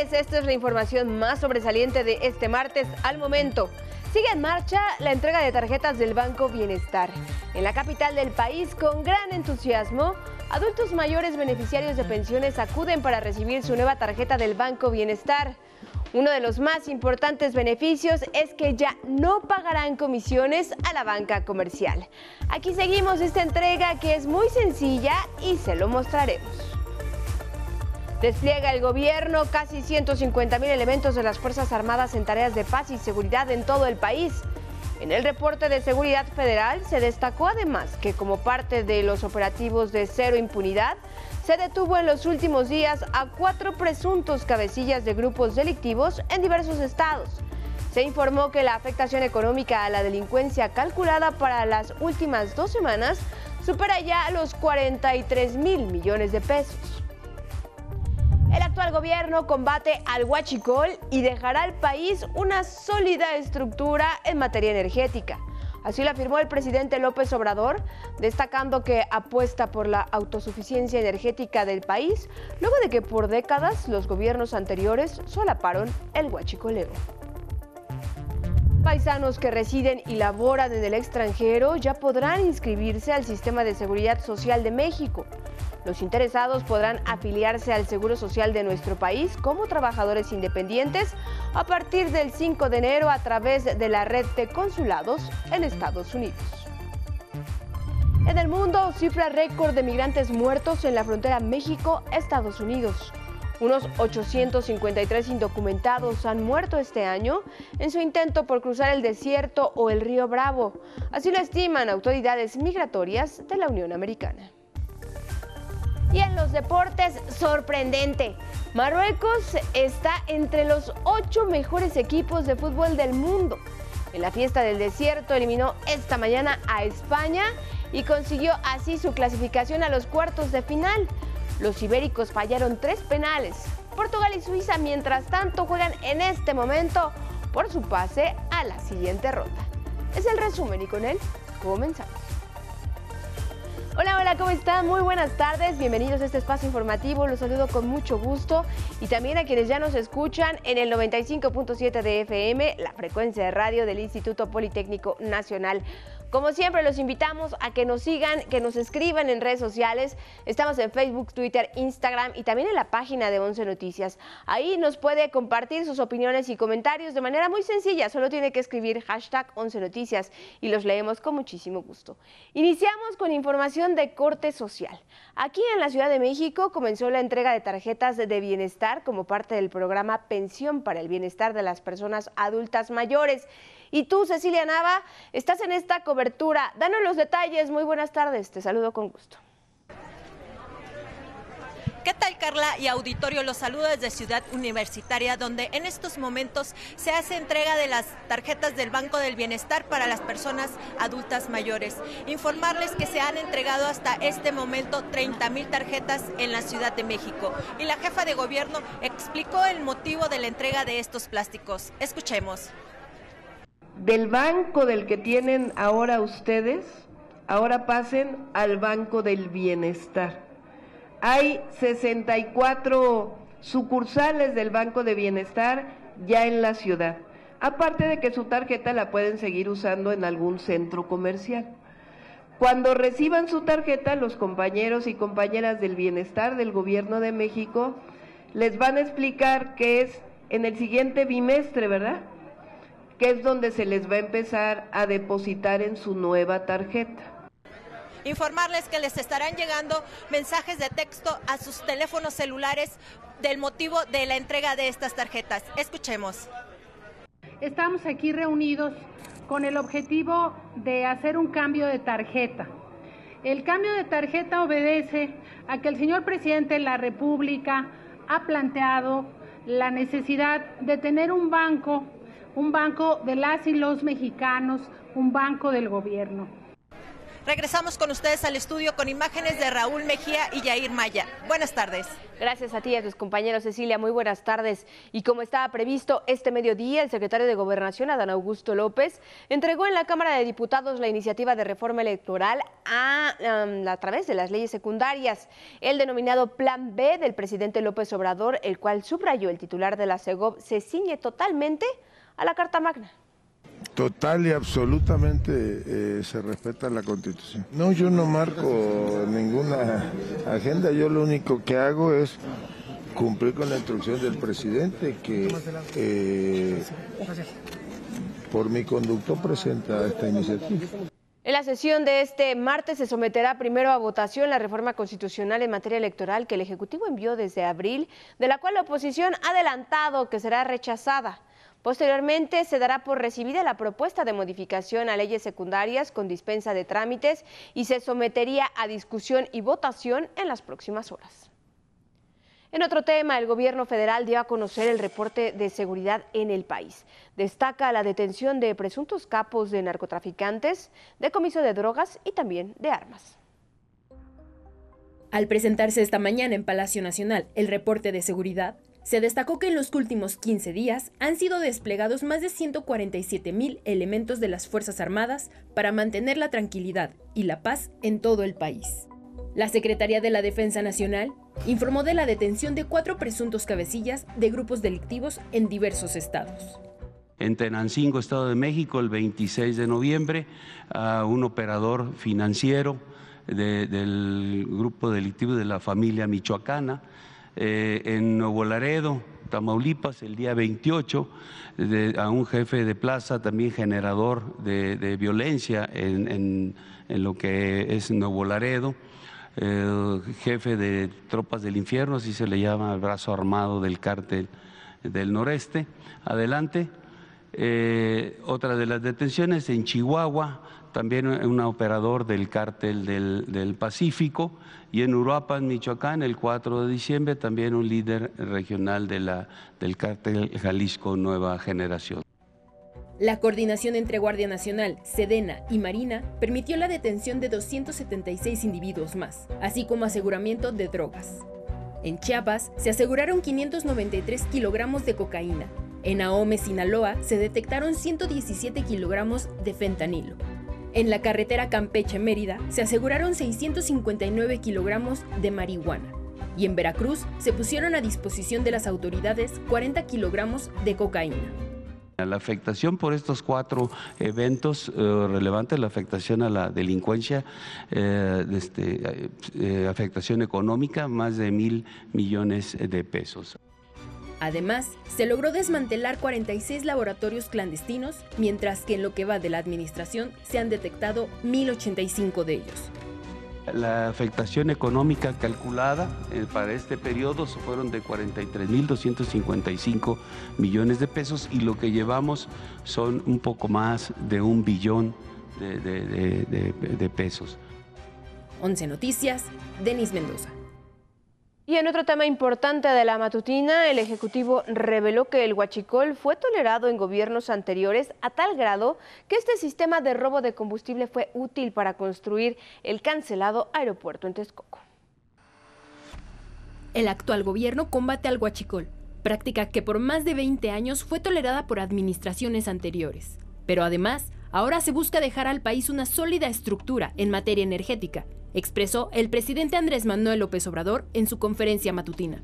Esta es la información más sobresaliente de este martes al momento. Sigue en marcha la entrega de tarjetas del Banco Bienestar. En la capital del país, con gran entusiasmo, adultos mayores beneficiarios de pensiones acuden para recibir su nueva tarjeta del Banco Bienestar. Uno de los más importantes beneficios es que ya no pagarán comisiones a la banca comercial. Aquí seguimos esta entrega que es muy sencilla y se lo mostraremos. Despliega el gobierno casi 150 mil elementos de las Fuerzas Armadas en tareas de paz y seguridad en todo el país. En el reporte de seguridad federal se destacó además que como parte de los operativos de cero impunidad, se detuvo en los últimos días a cuatro presuntos cabecillas de grupos delictivos en diversos estados. Se informó que la afectación económica a la delincuencia calculada para las últimas dos semanas supera ya los 43 mil millones de pesos. El actual gobierno combate al huachicol y dejará al país una sólida estructura en materia energética. Así lo afirmó el presidente López Obrador, destacando que apuesta por la autosuficiencia energética del país, luego de que por décadas los gobiernos anteriores solaparon el huachicoleo. Paisanos que residen y laboran en el extranjero ya podrán inscribirse al Sistema de Seguridad Social de México. Los interesados podrán afiliarse al Seguro Social de nuestro país como trabajadores independientes a partir del 5 de enero a través de la red de consulados en Estados Unidos. En el mundo, cifra récord de migrantes muertos en la frontera México-Estados Unidos. Unos 853 indocumentados han muerto este año en su intento por cruzar el desierto o el río Bravo. Así lo estiman autoridades migratorias de la Unión Americana. Y en los deportes, sorprendente. Marruecos está entre los ocho mejores equipos de fútbol del mundo. En la fiesta del desierto eliminó esta mañana a España y consiguió así su clasificación a los cuartos de final. Los ibéricos fallaron tres penales. Portugal y Suiza, mientras tanto, juegan en este momento por su pase a la siguiente ronda. Es el resumen y con él comenzamos. Hola, hola, ¿cómo están? Muy buenas tardes, bienvenidos a este espacio informativo, los saludo con mucho gusto y también a quienes ya nos escuchan en el 95.7 de FM, la frecuencia de radio del Instituto Politécnico Nacional. Como siempre, los invitamos a que nos sigan, que nos escriban en redes sociales. Estamos en Facebook, Twitter, Instagram y también en la página de Once Noticias. Ahí nos puede compartir sus opiniones y comentarios de manera muy sencilla. Solo tiene que escribir hashtag Once Noticias y los leemos con muchísimo gusto. Iniciamos con información de corte social. Aquí en la Ciudad de México comenzó la entrega de tarjetas de bienestar como parte del programa Pensión para el Bienestar de las Personas Adultas Mayores. Y tú, Cecilia Nava, estás en esta cobertura. Danos los detalles. Muy buenas tardes. Te saludo con gusto. ¿Qué tal Carla y auditorio? Los saludo desde Ciudad Universitaria, donde en estos momentos se hace entrega de las tarjetas del Banco del Bienestar para las personas adultas mayores. Informarles que se han entregado hasta este momento 30 mil tarjetas en la Ciudad de México. Y la jefa de gobierno explicó el motivo de la entrega de estos plásticos. Escuchemos del banco del que tienen ahora ustedes, ahora pasen al banco del bienestar. Hay 64 sucursales del Banco de Bienestar ya en la ciudad. Aparte de que su tarjeta la pueden seguir usando en algún centro comercial. Cuando reciban su tarjeta, los compañeros y compañeras del bienestar del Gobierno de México les van a explicar qué es en el siguiente bimestre, ¿verdad? Que es donde se les va a empezar a depositar en su nueva tarjeta. Informarles que les estarán llegando mensajes de texto a sus teléfonos celulares del motivo de la entrega de estas tarjetas. Escuchemos. Estamos aquí reunidos con el objetivo de hacer un cambio de tarjeta. El cambio de tarjeta obedece a que el señor presidente de la República ha planteado la necesidad de tener un banco un banco de las y los mexicanos, un banco del gobierno. Regresamos con ustedes al estudio con imágenes de Raúl Mejía y Yair Maya. Buenas tardes. Gracias a ti y a tus compañeros, Cecilia. Muy buenas tardes. Y como estaba previsto, este mediodía el secretario de Gobernación, Adán Augusto López, entregó en la Cámara de Diputados la iniciativa de reforma electoral a, a través de las leyes secundarias, el denominado Plan B del presidente López Obrador, el cual subrayó el titular de la CEGOP, se ciñe totalmente a la Carta Magna. Total y absolutamente eh, se respeta la Constitución. No, yo no marco ninguna agenda, yo lo único que hago es cumplir con la instrucción del presidente que eh, por mi conducto presenta esta iniciativa. En la sesión de este martes se someterá primero a votación la reforma constitucional en materia electoral que el Ejecutivo envió desde abril, de la cual la oposición ha adelantado que será rechazada. Posteriormente se dará por recibida la propuesta de modificación a leyes secundarias con dispensa de trámites y se sometería a discusión y votación en las próximas horas. En otro tema, el gobierno federal dio a conocer el reporte de seguridad en el país. Destaca la detención de presuntos capos de narcotraficantes, decomiso de drogas y también de armas. Al presentarse esta mañana en Palacio Nacional el reporte de seguridad, se destacó que en los últimos 15 días han sido desplegados más de 147 mil elementos de las Fuerzas Armadas para mantener la tranquilidad y la paz en todo el país. La Secretaría de la Defensa Nacional informó de la detención de cuatro presuntos cabecillas de grupos delictivos en diversos estados. En Tenancingo, Estado de México, el 26 de noviembre, a un operador financiero del grupo delictivo de la familia michoacana, eh, en Nuevo Laredo, Tamaulipas, el día 28, a un jefe de plaza, también generador de, violencia en, lo que es Nuevo Laredo, jefe de tropas del infierno, así se le llama el brazo armado del cártel del noreste. Adelante. Eh, otra de las detenciones en Chihuahua, también un operador del cártel del, Pacífico, y en Uruapan, Michoacán, el 4 de diciembre, también un líder regional de la, del cártel Jalisco Nueva Generación. La coordinación entre Guardia Nacional, Sedena y Marina permitió la detención de 276 individuos más, así como aseguramiento de drogas. En Chiapas se aseguraron 593 kilogramos de cocaína. En Ahome, Sinaloa, se detectaron 117 kilogramos de fentanilo. En la carretera Campeche-Mérida se aseguraron 659 kilogramos de marihuana y en Veracruz se pusieron a disposición de las autoridades 40 kilogramos de cocaína. La afectación por estos cuatro eventos eh, relevantes, la afectación a la delincuencia, eh, este, eh, afectación económica, más de mil millones de pesos. Además, se logró desmantelar 46 laboratorios clandestinos, mientras que en lo que va de la administración se han detectado 1.085 de ellos. La afectación económica calculada eh, para este periodo fueron de 43.255 millones de pesos y lo que llevamos son un poco más de un billón de, de pesos. 11 Noticias, Denis Mendoza. Y en otro tema importante de la matutina, el Ejecutivo reveló que el huachicol fue tolerado en gobiernos anteriores a tal grado que este sistema de robo de combustible fue útil para construir el cancelado aeropuerto en Texcoco. El actual gobierno combate al huachicol, práctica que por más de 20 años fue tolerada por administraciones anteriores. Pero además, ahora se busca dejar al país una sólida estructura en materia energética expresó el presidente Andrés Manuel López Obrador en su conferencia matutina.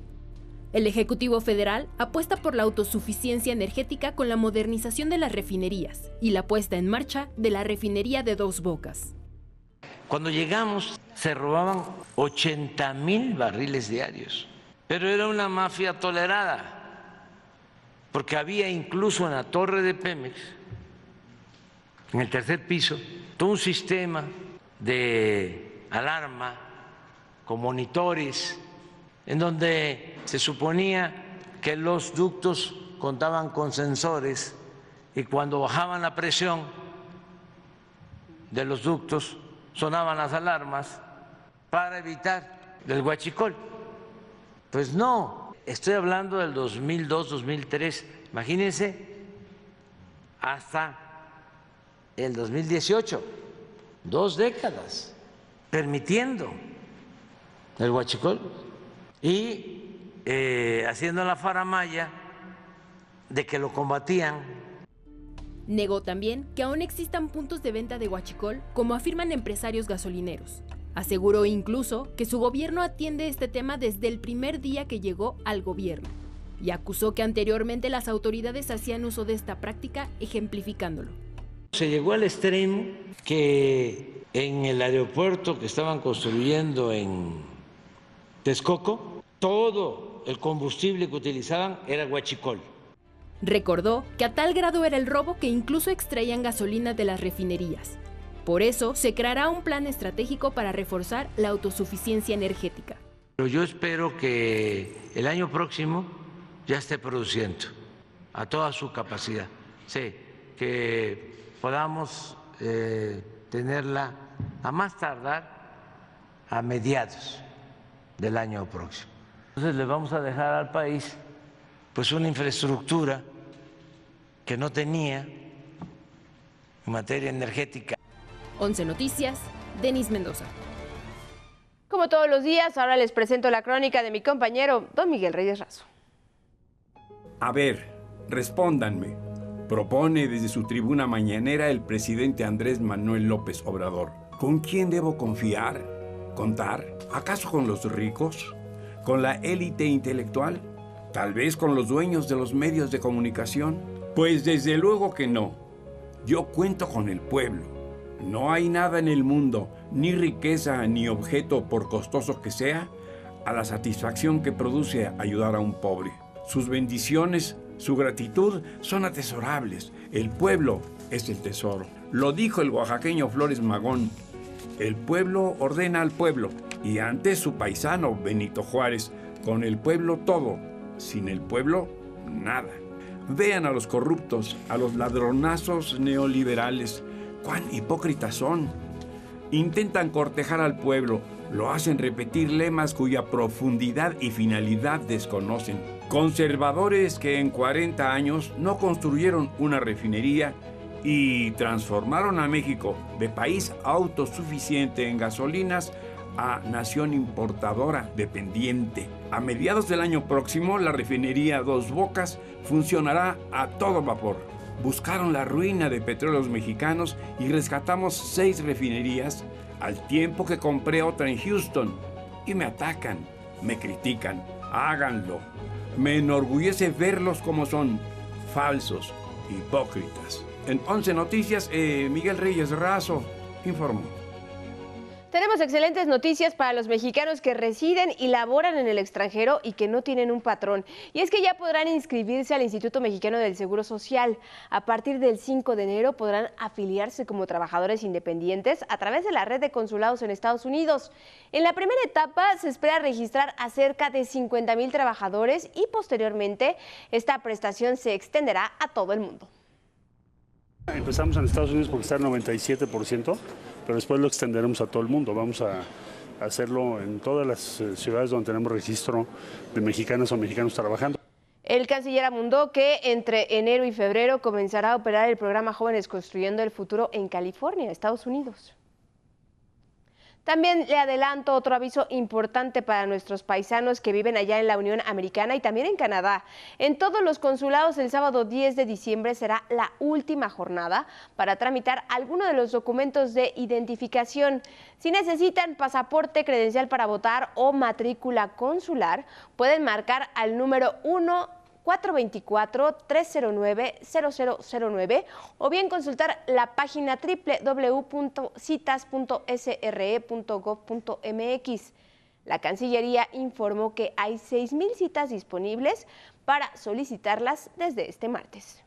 El Ejecutivo Federal apuesta por la autosuficiencia energética con la modernización de las refinerías y la puesta en marcha de la refinería de Dos Bocas. Cuando llegamos se robaban 80 mil barriles diarios, pero era una mafia tolerada, porque había incluso en la torre de Pemex, en el tercer piso, todo un sistema de alarma, con monitores, en donde se suponía que los ductos contaban con sensores y cuando bajaban la presión de los ductos sonaban las alarmas para evitar el huachicol. Pues no, estoy hablando del 2002-2003, imagínense hasta el 2018 dos décadas permitiendo el huachicol y eh, haciendo la faramaya de que lo combatían. Negó también que aún existan puntos de venta de huachicol, como afirman empresarios gasolineros. Aseguró incluso que su gobierno atiende este tema desde el primer día que llegó al gobierno y acusó que anteriormente las autoridades hacían uso de esta práctica ejemplificándolo. Se llegó al extremo que en el aeropuerto que estaban construyendo en Texcoco, todo el combustible que utilizaban era huachicol. Recordó que a tal grado era el robo que incluso extraían gasolina de las refinerías. Por eso se creará un plan estratégico para reforzar la autosuficiencia energética. Pero yo espero que el año próximo ya esté produciendo a toda su capacidad. Sí, que podamos eh, tenerla a más tardar a mediados del año próximo. Entonces le vamos a dejar al país pues una infraestructura que no tenía en materia energética. 11 Noticias, Denis Mendoza. Como todos los días, ahora les presento la crónica de mi compañero Don Miguel Reyes Razo. A ver, respóndanme. Propone desde su tribuna mañanera el presidente Andrés Manuel López Obrador. ¿Con quién debo confiar? ¿Contar? ¿Acaso con los ricos? ¿Con la élite intelectual? ¿Tal vez con los dueños de los medios de comunicación? Pues desde luego que no. Yo cuento con el pueblo. No hay nada en el mundo, ni riqueza ni objeto, por costoso que sea, a la satisfacción que produce ayudar a un pobre. Sus bendiciones, su gratitud son atesorables. El pueblo es el tesoro. Lo dijo el oaxaqueño Flores Magón. El pueblo ordena al pueblo y antes su paisano Benito Juárez, con el pueblo todo, sin el pueblo nada. Vean a los corruptos, a los ladronazos neoliberales, cuán hipócritas son. Intentan cortejar al pueblo, lo hacen repetir lemas cuya profundidad y finalidad desconocen. Conservadores que en 40 años no construyeron una refinería y transformaron a México de país autosuficiente en gasolinas a nación importadora dependiente. A mediados del año próximo, la refinería Dos Bocas funcionará a todo vapor. Buscaron la ruina de petróleos mexicanos y rescatamos seis refinerías al tiempo que compré otra en Houston. Y me atacan, me critican. Háganlo. Me enorgullece verlos como son, falsos, hipócritas. En 11 Noticias, eh, Miguel Reyes Razo informó. Tenemos excelentes noticias para los mexicanos que residen y laboran en el extranjero y que no tienen un patrón. Y es que ya podrán inscribirse al Instituto Mexicano del Seguro Social. A partir del 5 de enero podrán afiliarse como trabajadores independientes a través de la red de consulados en Estados Unidos. En la primera etapa se espera registrar a cerca de 50 mil trabajadores y posteriormente esta prestación se extenderá a todo el mundo. Empezamos en Estados Unidos porque está el 97%, pero después lo extenderemos a todo el mundo. Vamos a hacerlo en todas las eh, ciudades donde tenemos registro de mexicanas o mexicanos trabajando. El canciller abundó que entre enero y febrero comenzará a operar el programa Jóvenes Construyendo el Futuro en California, Estados Unidos. También le adelanto otro aviso importante para nuestros paisanos que viven allá en la Unión Americana y también en Canadá. En todos los consulados el sábado 10 de diciembre será la última jornada para tramitar alguno de los documentos de identificación. Si necesitan pasaporte, credencial para votar o matrícula consular, pueden marcar al número 1 424-309-0009 o bien consultar la página www.citas.sre.gov.mx. La Cancillería informó que hay 6.000 citas disponibles para solicitarlas desde este martes.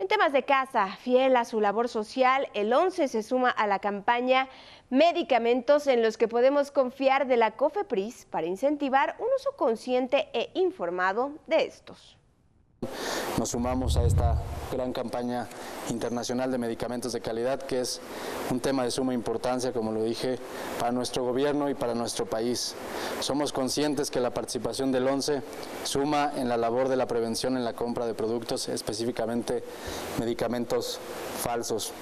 En temas de casa, fiel a su labor social, el 11 se suma a la campaña Medicamentos en los que podemos confiar de la COFEPRIS para incentivar un uso consciente e informado de estos. Nos sumamos a esta gran campaña internacional de medicamentos de calidad, que es un tema de suma importancia, como lo dije, para nuestro gobierno y para nuestro país. Somos conscientes que la participación del ONCE suma en la labor de la prevención en la compra de productos, específicamente medicamentos falsos.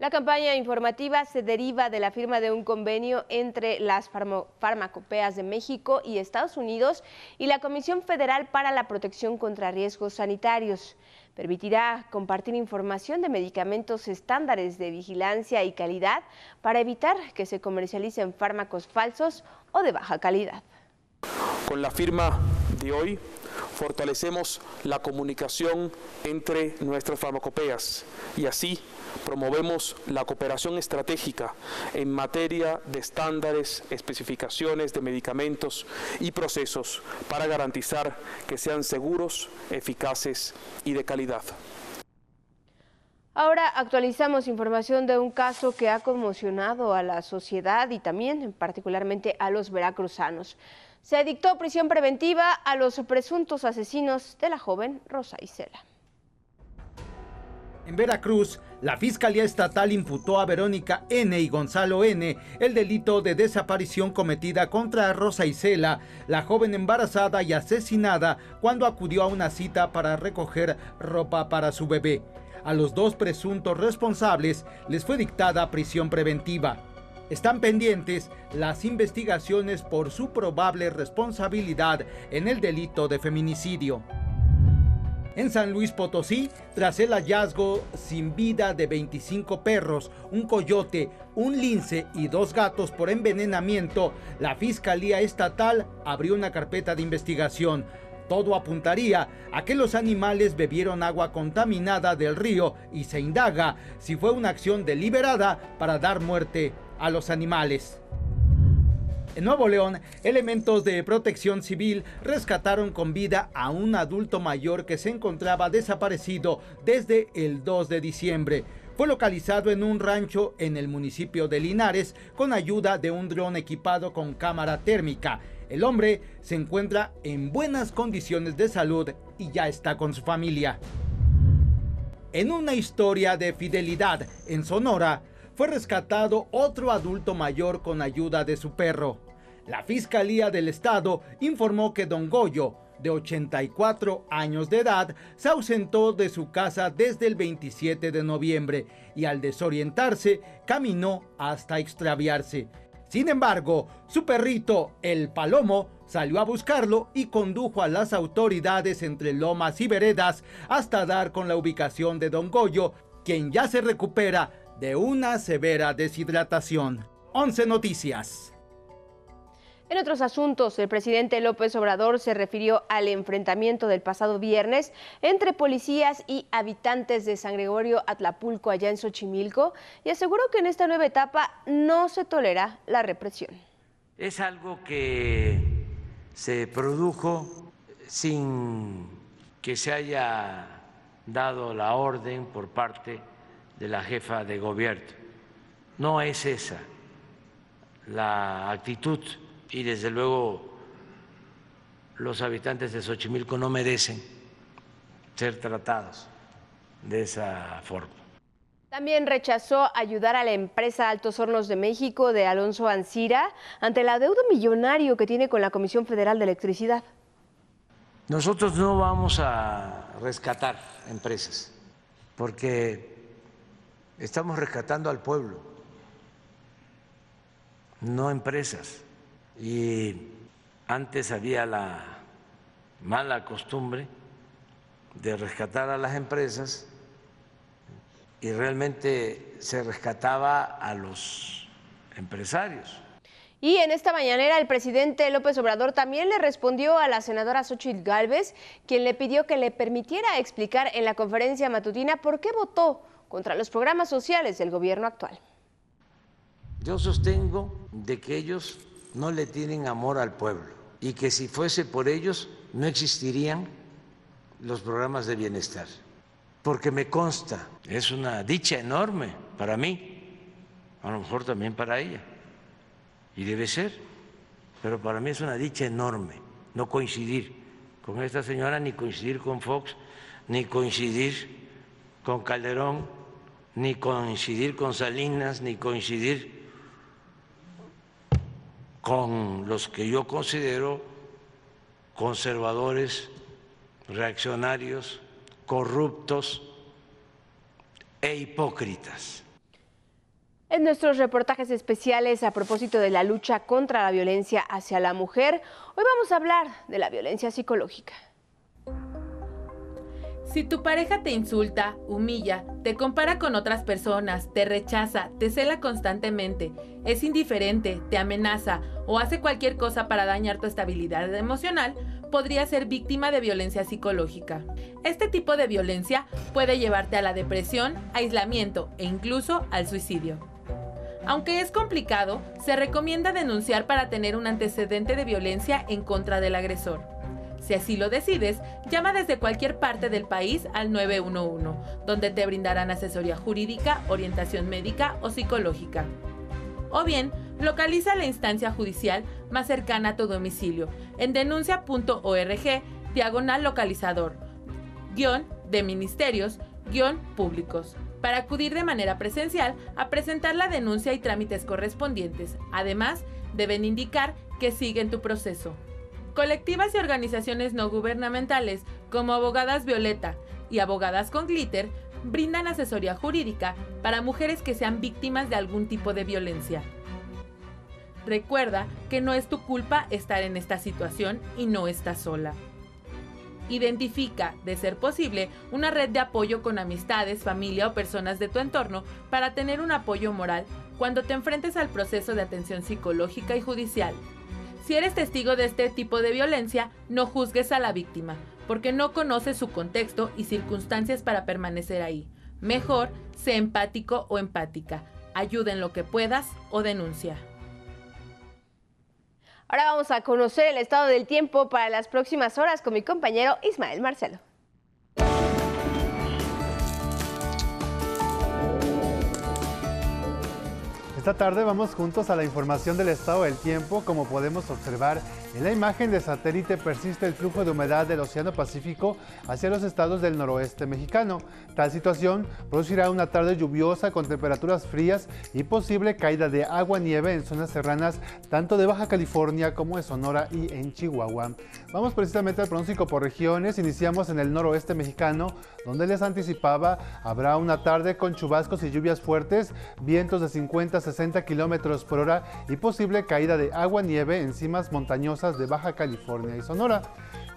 La campaña informativa se deriva de la firma de un convenio entre las farmacopeas de México y Estados Unidos y la Comisión Federal para la Protección contra Riesgos Sanitarios. Permitirá compartir información de medicamentos estándares de vigilancia y calidad para evitar que se comercialicen fármacos falsos o de baja calidad. Con la firma de hoy fortalecemos la comunicación entre nuestras farmacopeas y así promovemos la cooperación estratégica en materia de estándares, especificaciones de medicamentos y procesos para garantizar que sean seguros, eficaces y de calidad. Ahora actualizamos información de un caso que ha conmocionado a la sociedad y también particularmente a los veracruzanos. Se dictó prisión preventiva a los presuntos asesinos de la joven Rosa Isela. En Veracruz, la Fiscalía Estatal imputó a Verónica N. y Gonzalo N. el delito de desaparición cometida contra Rosa Isela, la joven embarazada y asesinada cuando acudió a una cita para recoger ropa para su bebé. A los dos presuntos responsables les fue dictada prisión preventiva. Están pendientes las investigaciones por su probable responsabilidad en el delito de feminicidio. En San Luis Potosí, tras el hallazgo sin vida de 25 perros, un coyote, un lince y dos gatos por envenenamiento, la Fiscalía Estatal abrió una carpeta de investigación. Todo apuntaría a que los animales bebieron agua contaminada del río y se indaga si fue una acción deliberada para dar muerte a los animales. En Nuevo León, elementos de protección civil rescataron con vida a un adulto mayor que se encontraba desaparecido desde el 2 de diciembre. Fue localizado en un rancho en el municipio de Linares con ayuda de un dron equipado con cámara térmica. El hombre se encuentra en buenas condiciones de salud y ya está con su familia. En una historia de fidelidad en Sonora, fue rescatado otro adulto mayor con ayuda de su perro. La Fiscalía del Estado informó que Don Goyo, de 84 años de edad, se ausentó de su casa desde el 27 de noviembre y al desorientarse caminó hasta extraviarse. Sin embargo, su perrito, el Palomo, salió a buscarlo y condujo a las autoridades entre lomas y veredas hasta dar con la ubicación de Don Goyo, quien ya se recupera de una severa deshidratación. 11 Noticias. En otros asuntos, el presidente López Obrador se refirió al enfrentamiento del pasado viernes entre policías y habitantes de San Gregorio Atlapulco, allá en Xochimilco, y aseguró que en esta nueva etapa no se tolera la represión. Es algo que se produjo sin que se haya dado la orden por parte de la jefa de gobierno. No es esa la actitud y desde luego los habitantes de Xochimilco no merecen ser tratados de esa forma. También rechazó ayudar a la empresa Altos Hornos de México de Alonso Ancira ante la deuda millonario que tiene con la Comisión Federal de Electricidad. Nosotros no vamos a rescatar empresas porque Estamos rescatando al pueblo, no empresas. Y antes había la mala costumbre de rescatar a las empresas y realmente se rescataba a los empresarios. Y en esta mañanera el presidente López Obrador también le respondió a la senadora Xochitl Gálvez, quien le pidió que le permitiera explicar en la conferencia matutina por qué votó contra los programas sociales del gobierno actual. Yo sostengo de que ellos no le tienen amor al pueblo y que si fuese por ellos no existirían los programas de bienestar. Porque me consta, es una dicha enorme para mí, a lo mejor también para ella, y debe ser, pero para mí es una dicha enorme no coincidir con esta señora, ni coincidir con Fox, ni coincidir con Calderón, ni coincidir con Salinas, ni coincidir con los que yo considero conservadores, reaccionarios, corruptos e hipócritas. En nuestros reportajes especiales a propósito de la lucha contra la violencia hacia la mujer, hoy vamos a hablar de la violencia psicológica. Si tu pareja te insulta, humilla, te compara con otras personas, te rechaza, te cela constantemente, es indiferente, te amenaza o hace cualquier cosa para dañar tu estabilidad emocional, podría ser víctima de violencia psicológica. Este tipo de violencia puede llevarte a la depresión, aislamiento e incluso al suicidio. Aunque es complicado, se recomienda denunciar para tener un antecedente de violencia en contra del agresor. Si así lo decides, llama desde cualquier parte del país al 911, donde te brindarán asesoría jurídica, orientación médica o psicológica. O bien, localiza la instancia judicial más cercana a tu domicilio en denuncia.org diagonal localizador, guion de ministerios, guion públicos para acudir de manera presencial a presentar la denuncia y trámites correspondientes. Además, deben indicar que siguen tu proceso. Colectivas y organizaciones no gubernamentales como Abogadas Violeta y Abogadas con Glitter brindan asesoría jurídica para mujeres que sean víctimas de algún tipo de violencia. Recuerda que no es tu culpa estar en esta situación y no estás sola. Identifica, de ser posible, una red de apoyo con amistades, familia o personas de tu entorno para tener un apoyo moral cuando te enfrentes al proceso de atención psicológica y judicial. Si eres testigo de este tipo de violencia, no juzgues a la víctima, porque no conoces su contexto y circunstancias para permanecer ahí. Mejor, sé empático o empática. Ayuda en lo que puedas o denuncia. Ahora vamos a conocer el estado del tiempo para las próximas horas con mi compañero Ismael Marcelo. Esta tarde vamos juntos a la información del estado del tiempo. Como podemos observar en la imagen de satélite persiste el flujo de humedad del Océano Pacífico hacia los estados del noroeste mexicano. Tal situación producirá una tarde lluviosa con temperaturas frías y posible caída de agua-nieve en zonas serranas tanto de Baja California como de Sonora y en Chihuahua. Vamos precisamente al pronóstico por regiones. Iniciamos en el noroeste mexicano, donde les anticipaba habrá una tarde con chubascos y lluvias fuertes, vientos de 50 a 60 kilómetros por hora y posible caída de agua-nieve en cimas montañosas de Baja California y Sonora.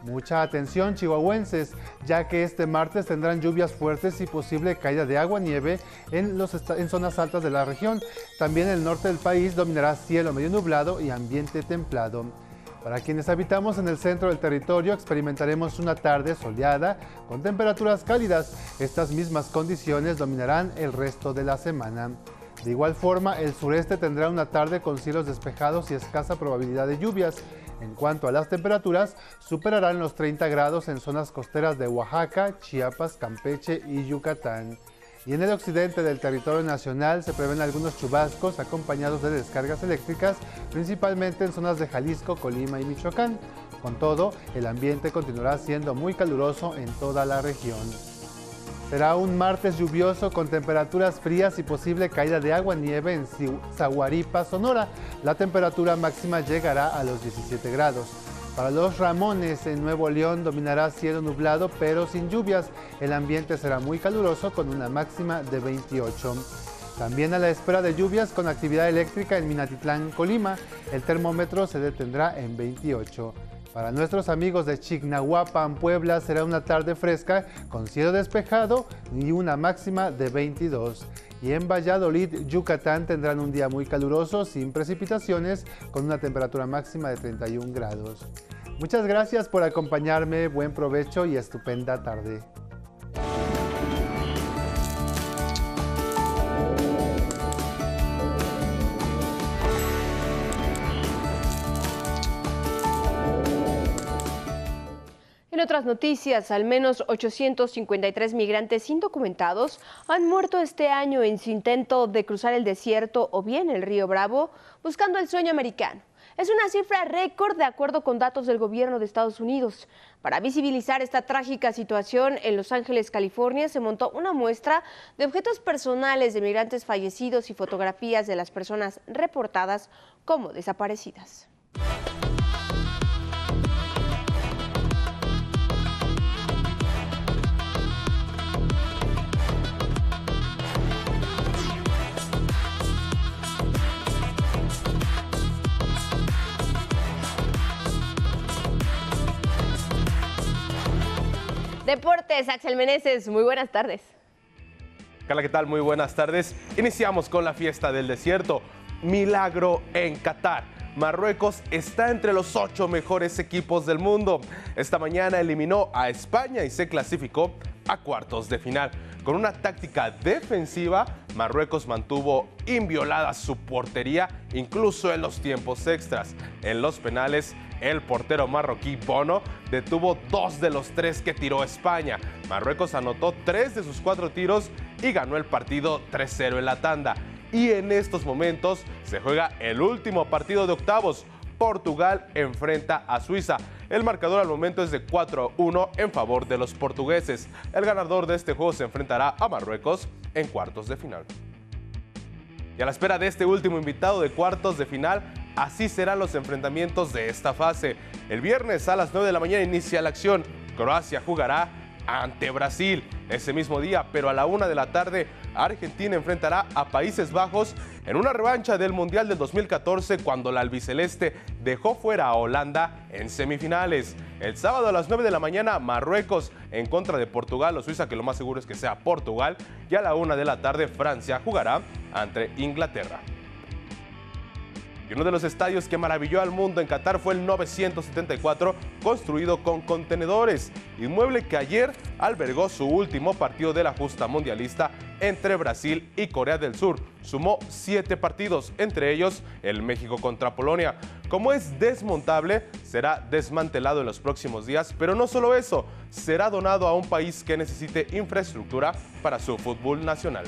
Mucha atención chihuahuenses, ya que este martes tendrán lluvias fuertes y posible caída de agua-nieve en, en zonas altas de la región. También el norte del país dominará cielo medio nublado y ambiente templado. Para quienes habitamos en el centro del territorio experimentaremos una tarde soleada con temperaturas cálidas. Estas mismas condiciones dominarán el resto de la semana. De igual forma, el sureste tendrá una tarde con cielos despejados y escasa probabilidad de lluvias. En cuanto a las temperaturas, superarán los 30 grados en zonas costeras de Oaxaca, Chiapas, Campeche y Yucatán. Y en el occidente del territorio nacional se prevén algunos chubascos acompañados de descargas eléctricas, principalmente en zonas de Jalisco, Colima y Michoacán. Con todo, el ambiente continuará siendo muy caluroso en toda la región. Será un martes lluvioso con temperaturas frías y posible caída de agua-nieve en Zaguaripa, Sonora. La temperatura máxima llegará a los 17 grados. Para los Ramones en Nuevo León dominará cielo nublado pero sin lluvias. El ambiente será muy caluroso con una máxima de 28. También a la espera de lluvias con actividad eléctrica en Minatitlán, Colima. El termómetro se detendrá en 28. Para nuestros amigos de Chignahuapan, Puebla, será una tarde fresca con cielo despejado y una máxima de 22. Y en Valladolid, Yucatán, tendrán un día muy caluroso, sin precipitaciones, con una temperatura máxima de 31 grados. Muchas gracias por acompañarme, buen provecho y estupenda tarde. Otras noticias, al menos 853 migrantes indocumentados han muerto este año en su intento de cruzar el desierto o bien el río Bravo buscando el sueño americano. Es una cifra récord de acuerdo con datos del gobierno de Estados Unidos. Para visibilizar esta trágica situación, en Los Ángeles, California, se montó una muestra de objetos personales de migrantes fallecidos y fotografías de las personas reportadas como desaparecidas. Deportes, Axel Meneses, muy buenas tardes. Carla, ¿qué tal? Muy buenas tardes. Iniciamos con la fiesta del desierto. Milagro en Qatar. Marruecos está entre los ocho mejores equipos del mundo. Esta mañana eliminó a España y se clasificó a cuartos de final. Con una táctica defensiva, Marruecos mantuvo inviolada su portería incluso en los tiempos extras. En los penales, el portero marroquí Bono detuvo dos de los tres que tiró España. Marruecos anotó tres de sus cuatro tiros y ganó el partido 3-0 en la tanda. Y en estos momentos se juega el último partido de octavos. Portugal enfrenta a Suiza. El marcador al momento es de 4-1 en favor de los portugueses. El ganador de este juego se enfrentará a Marruecos en cuartos de final. Y a la espera de este último invitado de cuartos de final, así serán los enfrentamientos de esta fase. El viernes a las 9 de la mañana inicia la acción. Croacia jugará ante Brasil ese mismo día, pero a la una de la tarde Argentina enfrentará a Países Bajos en una revancha del Mundial del 2014 cuando la albiceleste dejó fuera a Holanda en semifinales. El sábado a las 9 de la mañana Marruecos en contra de Portugal o Suiza, que lo más seguro es que sea Portugal, y a la una de la tarde Francia jugará ante Inglaterra. Uno de los estadios que maravilló al mundo en Qatar fue el 974, construido con contenedores, inmueble que ayer albergó su último partido de la justa mundialista entre Brasil y Corea del Sur. Sumó siete partidos, entre ellos el México contra Polonia. Como es desmontable, será desmantelado en los próximos días, pero no solo eso, será donado a un país que necesite infraestructura para su fútbol nacional.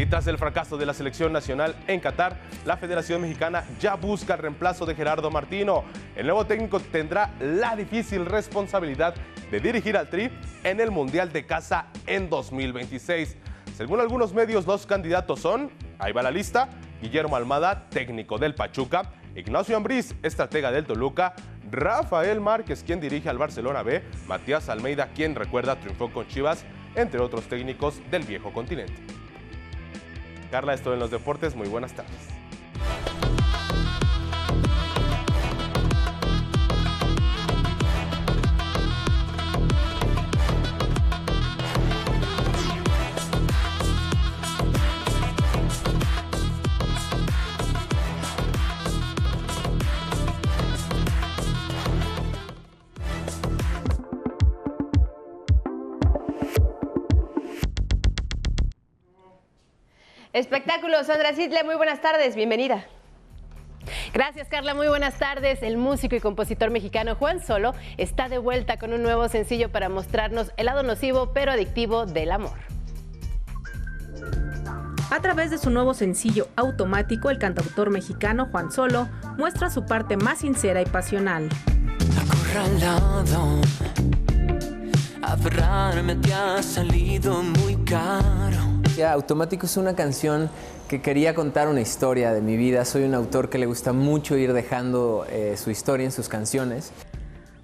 Y tras el fracaso de la selección nacional en Qatar, la Federación Mexicana ya busca el reemplazo de Gerardo Martino. El nuevo técnico tendrá la difícil responsabilidad de dirigir al Tri en el Mundial de Casa en 2026. Según algunos medios, los candidatos son, ahí va la lista, Guillermo Almada, técnico del Pachuca, Ignacio Ambriz, estratega del Toluca, Rafael Márquez, quien dirige al Barcelona B, Matías Almeida, quien recuerda triunfó con Chivas, entre otros técnicos del viejo continente. Carla, esto en los deportes. Muy buenas tardes. Espectáculos, Sandra Sidle, muy buenas tardes, bienvenida. Gracias Carla, muy buenas tardes. El músico y compositor mexicano Juan Solo está de vuelta con un nuevo sencillo para mostrarnos el lado nocivo pero adictivo del amor. A través de su nuevo sencillo Automático, el cantautor mexicano Juan Solo muestra su parte más sincera y pasional. Acorralado, aferrarme te ha salido muy caro. Automático es una canción que quería contar una historia de mi vida. Soy un autor que le gusta mucho ir dejando eh, su historia en sus canciones.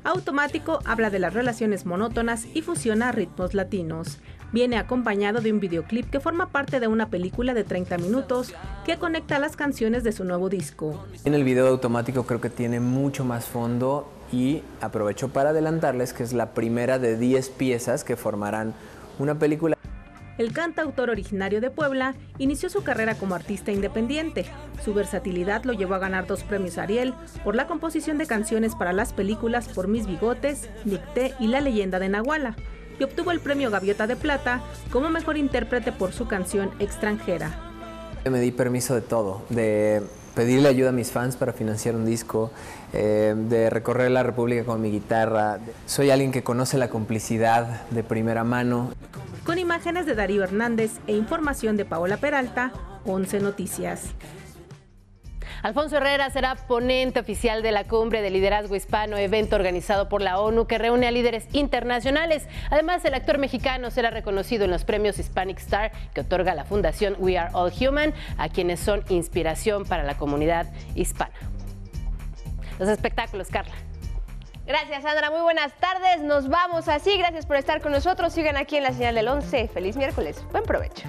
Automático habla de las relaciones monótonas y fusiona ritmos latinos. Viene acompañado de un videoclip que forma parte de una película de 30 minutos que conecta las canciones de su nuevo disco. En el video de Automático creo que tiene mucho más fondo y aprovecho para adelantarles que es la primera de 10 piezas que formarán una película el cantautor originario de Puebla inició su carrera como artista independiente. Su versatilidad lo llevó a ganar dos premios Ariel por la composición de canciones para las películas Por mis bigotes, Nicté y La leyenda de Nahuala, y obtuvo el premio Gaviota de Plata como mejor intérprete por su canción extranjera. Me di permiso de todo, de pedirle ayuda a mis fans para financiar un disco, eh, de recorrer la República con mi guitarra. Soy alguien que conoce la complicidad de primera mano imágenes de Darío Hernández e información de Paola Peralta, 11 Noticias. Alfonso Herrera será ponente oficial de la Cumbre de Liderazgo Hispano, evento organizado por la ONU que reúne a líderes internacionales. Además, el actor mexicano será reconocido en los premios Hispanic Star que otorga la Fundación We Are All Human a quienes son inspiración para la comunidad hispana. Los espectáculos, Carla. Gracias, Sandra. Muy buenas tardes. Nos vamos así. Gracias por estar con nosotros. Sigan aquí en la señal del 11. Feliz miércoles. Buen provecho.